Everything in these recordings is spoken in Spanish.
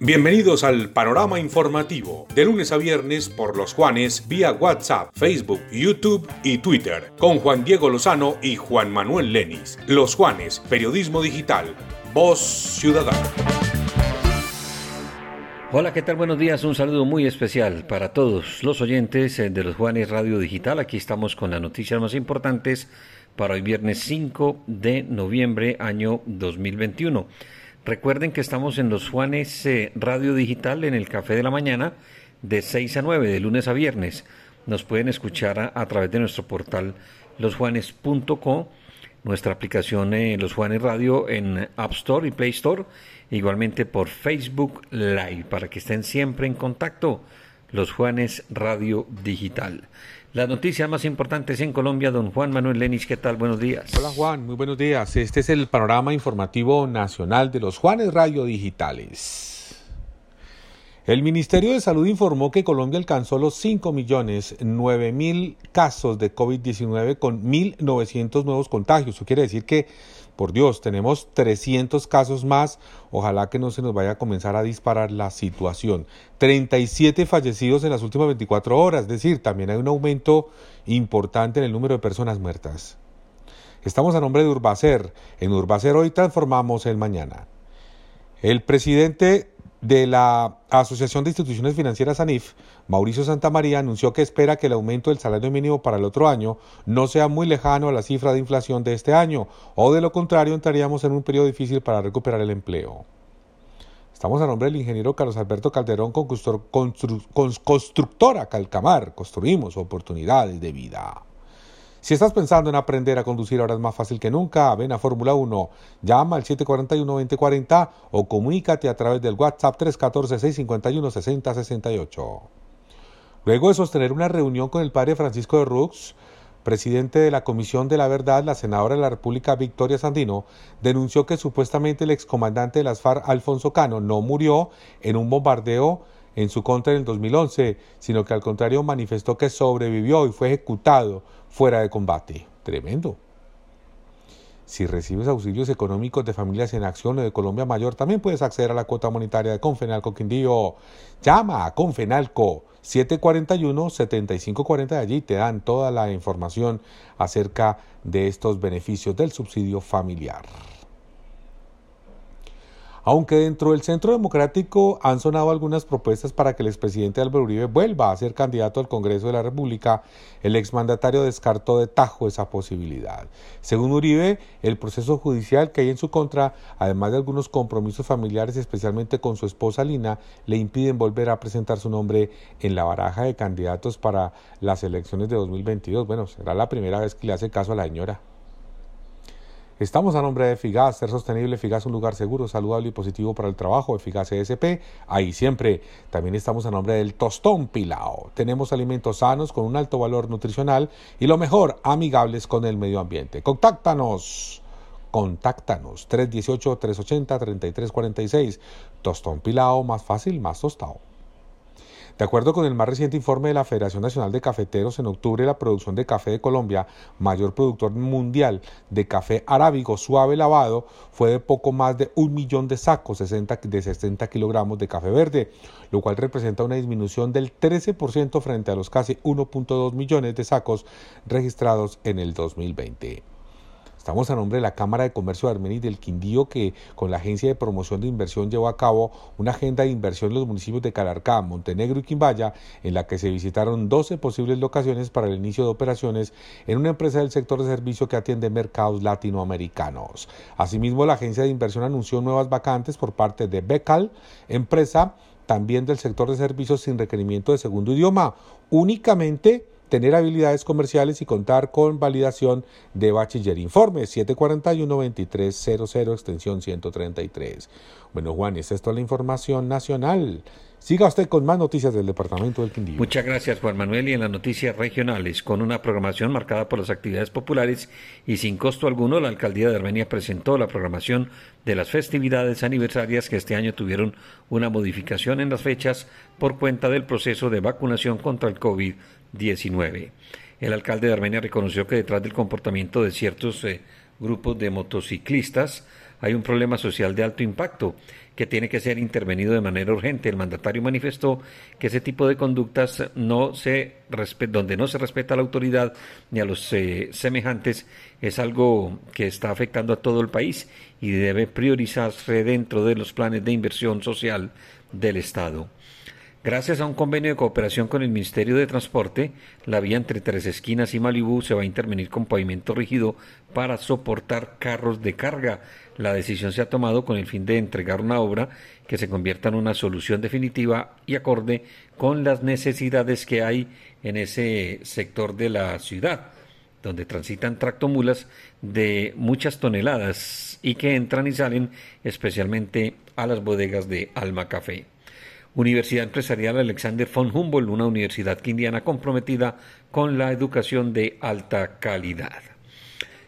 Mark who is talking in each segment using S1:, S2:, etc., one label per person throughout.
S1: Bienvenidos al panorama informativo, de lunes a viernes por los Juanes vía WhatsApp, Facebook, YouTube y Twitter, con Juan Diego Lozano y Juan Manuel Lenis. Los Juanes, periodismo digital, voz ciudadana.
S2: Hola, ¿qué tal? Buenos días. Un saludo muy especial para todos los oyentes eh, de los Juanes Radio Digital. Aquí estamos con las noticias más importantes para hoy viernes 5 de noviembre año 2021. Recuerden que estamos en los Juanes eh, Radio Digital en el Café de la Mañana de 6 a 9, de lunes a viernes. Nos pueden escuchar a, través de nuestro portal losjuanes.co, nuestra aplicación eh, Los Juanes Radio en App Store y Play Store, igualmente por Facebook Live, para que estén siempre en contacto. Los Juanes Radio Digital. Las noticias más importantes en Colombia, don Juan Manuel Lenis, ¿qué tal? Buenos días.
S3: Hola Juan, muy buenos días. Este es el panorama informativo nacional de los Juanes Radio Digitales. El Ministerio de Salud informó que Colombia alcanzó los 5 millones 9 mil casos de COVID-19 con 1.900 nuevos contagios. Eso quiere decir que por Dios, tenemos 300 casos más. Ojalá que no se nos vaya a comenzar a disparar la situación. 37 fallecidos en las últimas 24 horas. Es decir, también hay un aumento importante en el número de personas muertas. Estamos a nombre de Urbacer. En Urbacer hoy transformamos el mañana. El presidente de la Asociación de Instituciones Financieras ANIF, Mauricio Santamaría, anunció que espera que el aumento del salario mínimo para el otro año no sea muy lejano a la cifra de inflación de este año, o de lo contrario entraríamos en un periodo difícil para recuperar el empleo. Estamos a nombre del ingeniero Carlos Alberto Calderón, con constructora Calcamar. Construimos oportunidades de vida. Si estás pensando en aprender a conducir ahora es más fácil que nunca, ven a Fórmula 1, llama al 741-2040 o comunícate a través del WhatsApp 314-651-6068. Luego de sostener una reunión con el padre Francisco de Rux, presidente de la Comisión de la Verdad, la senadora de la República Victoria Sandino denunció que supuestamente el excomandante de las FARC, Alfonso Cano, no murió en un bombardeo en su contra en el 2011, sino que al contrario manifestó que sobrevivió y fue ejecutado fuera de combate. Tremendo. Si recibes auxilios económicos de familias en acción o de Colombia Mayor, también puedes acceder a la cuota monetaria de Confenalco Quindío. Llama a Confenalco 741-7540 allí te dan toda la información acerca de estos beneficios del subsidio familiar. Aunque dentro del Centro Democrático han sonado algunas propuestas para que el expresidente Álvaro Uribe vuelva a ser candidato al Congreso de la República, el exmandatario descartó de tajo esa posibilidad. Según Uribe, el proceso judicial que hay en su contra, además de algunos compromisos familiares, especialmente con su esposa Lina, le impiden volver a presentar su nombre en la baraja de candidatos para las elecciones de 2022. Bueno, será la primera vez que le hace caso a la señora. Estamos a nombre de Figas, ser sostenible, Figas un lugar seguro, saludable y positivo para el trabajo, Figas ESP, ahí siempre. También estamos a nombre del Tostón Pilao. Tenemos alimentos sanos con un alto valor nutricional y lo mejor, amigables con el medio ambiente. Contáctanos. Contáctanos 318-380-3346. Tostón Pilao, más fácil, más tostado. De acuerdo con el más reciente informe de la Federación Nacional de Cafeteros, en octubre la producción de café de Colombia, mayor productor mundial de café arábigo suave lavado, fue de poco más de un millón de sacos de 60 kilogramos de café verde, lo cual representa una disminución del 13% frente a los casi 1.2 millones de sacos registrados en el 2020. Estamos a nombre de la Cámara de Comercio de Armenia y del Quindío que con la Agencia de Promoción de Inversión llevó a cabo una agenda de inversión en los municipios de Calarcá, Montenegro y Quimbaya en la que se visitaron 12 posibles locaciones para el inicio de operaciones en una empresa del sector de servicio que atiende mercados latinoamericanos. Asimismo, la Agencia de Inversión anunció nuevas vacantes por parte de Becal, empresa también del sector de servicios sin requerimiento de segundo idioma, únicamente tener habilidades comerciales y contar con validación de bachiller. Informe 741-2300, extensión 133. Bueno, Juan, es toda la información nacional. Siga usted con más noticias del Departamento del Quindío.
S2: Muchas gracias, Juan Manuel. Y en las noticias regionales, con una programación marcada por las actividades populares y sin costo alguno, la Alcaldía de Armenia presentó la programación de las festividades aniversarias que este año tuvieron una modificación en las fechas por cuenta del proceso de vacunación contra el COVID-19. El alcalde de Armenia reconoció que detrás del comportamiento de ciertos eh, grupos de motociclistas hay un problema social de alto impacto que tiene que ser intervenido de manera urgente. El mandatario manifestó que ese tipo de conductas no se donde no se respeta a la autoridad ni a los eh, semejantes es algo que está afectando a todo el país y debe priorizarse dentro de los planes de inversión social del Estado. Gracias a un convenio de cooperación con el Ministerio de Transporte, la vía entre Tres Esquinas y Malibú se va a intervenir con pavimento rígido para soportar carros de carga. La decisión se ha tomado con el fin de entregar una obra que se convierta en una solución definitiva y acorde con las necesidades que hay en ese sector de la ciudad, donde transitan tractomulas de muchas toneladas y que entran y salen especialmente a las bodegas de Alma Café. Universidad Empresarial Alexander von Humboldt, una universidad quindiana comprometida con la educación de alta calidad.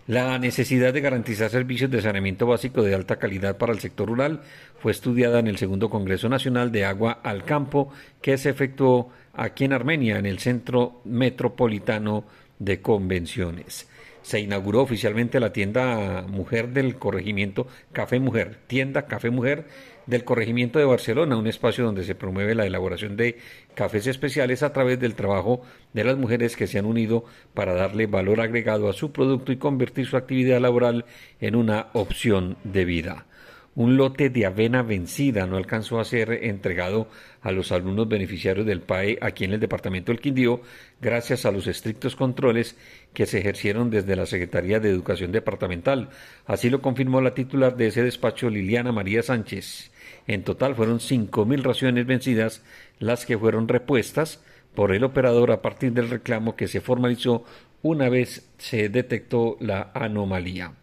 S2: La necesidad de garantizar servicios de saneamiento básico de alta calidad para el sector rural fue estudiada en el segundo Congreso Nacional de Agua al Campo que se efectuó aquí en Armenia, en el Centro Metropolitano de Convenciones. Se inauguró oficialmente la tienda Mujer del Corregimiento Café Mujer, tienda Café Mujer del Corregimiento de Barcelona, un espacio donde se promueve la elaboración de cafés especiales a través del trabajo de las mujeres que se han unido para darle valor agregado a su producto y convertir su actividad laboral en una opción de vida un lote de avena vencida no alcanzó a ser entregado a los alumnos beneficiarios del PAE aquí en el departamento del Quindío gracias a los estrictos controles que se ejercieron desde la Secretaría de Educación Departamental. Así lo confirmó la titular de ese despacho, Liliana María Sánchez. En total fueron cinco mil raciones vencidas las que fueron repuestas por el operador a partir del reclamo que se formalizó una vez se detectó la anomalía.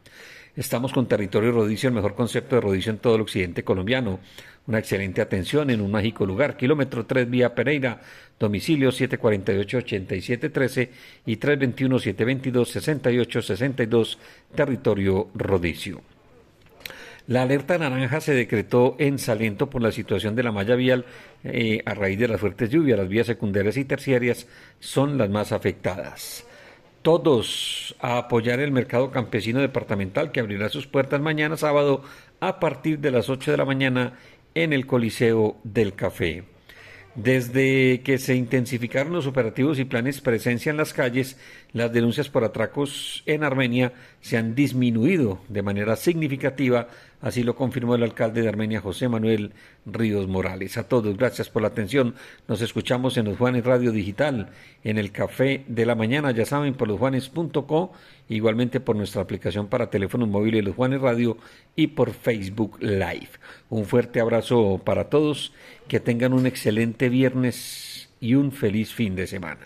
S2: Estamos con Territorio Rodicio, el mejor concepto de rodicio en todo el occidente colombiano. Una excelente atención en un mágico lugar. Kilómetro 3 vía Pereira, domicilio 748-8713 y 321-722-6862, Territorio Rodicio. La alerta naranja se decretó en Salento por la situación de la malla vial eh, a raíz de las fuertes lluvias. Las vías secundarias y terciarias son las más afectadas todos a apoyar el mercado campesino departamental que abrirá sus puertas mañana sábado a partir de las 8 de la mañana en el Coliseo del Café. Desde que se intensificaron los operativos y planes presencia en las calles, las denuncias por atracos en Armenia se han disminuido de manera significativa Así lo confirmó el alcalde de Armenia, José Manuel Ríos Morales. A todos, gracias por la atención. Nos escuchamos en los Juanes Radio Digital, en el Café de la Mañana, ya saben, por losjuanes.co, igualmente por nuestra aplicación para teléfonos móviles Los Juanes Radio y por Facebook Live. Un fuerte abrazo para todos, que tengan un excelente viernes y un feliz fin de semana.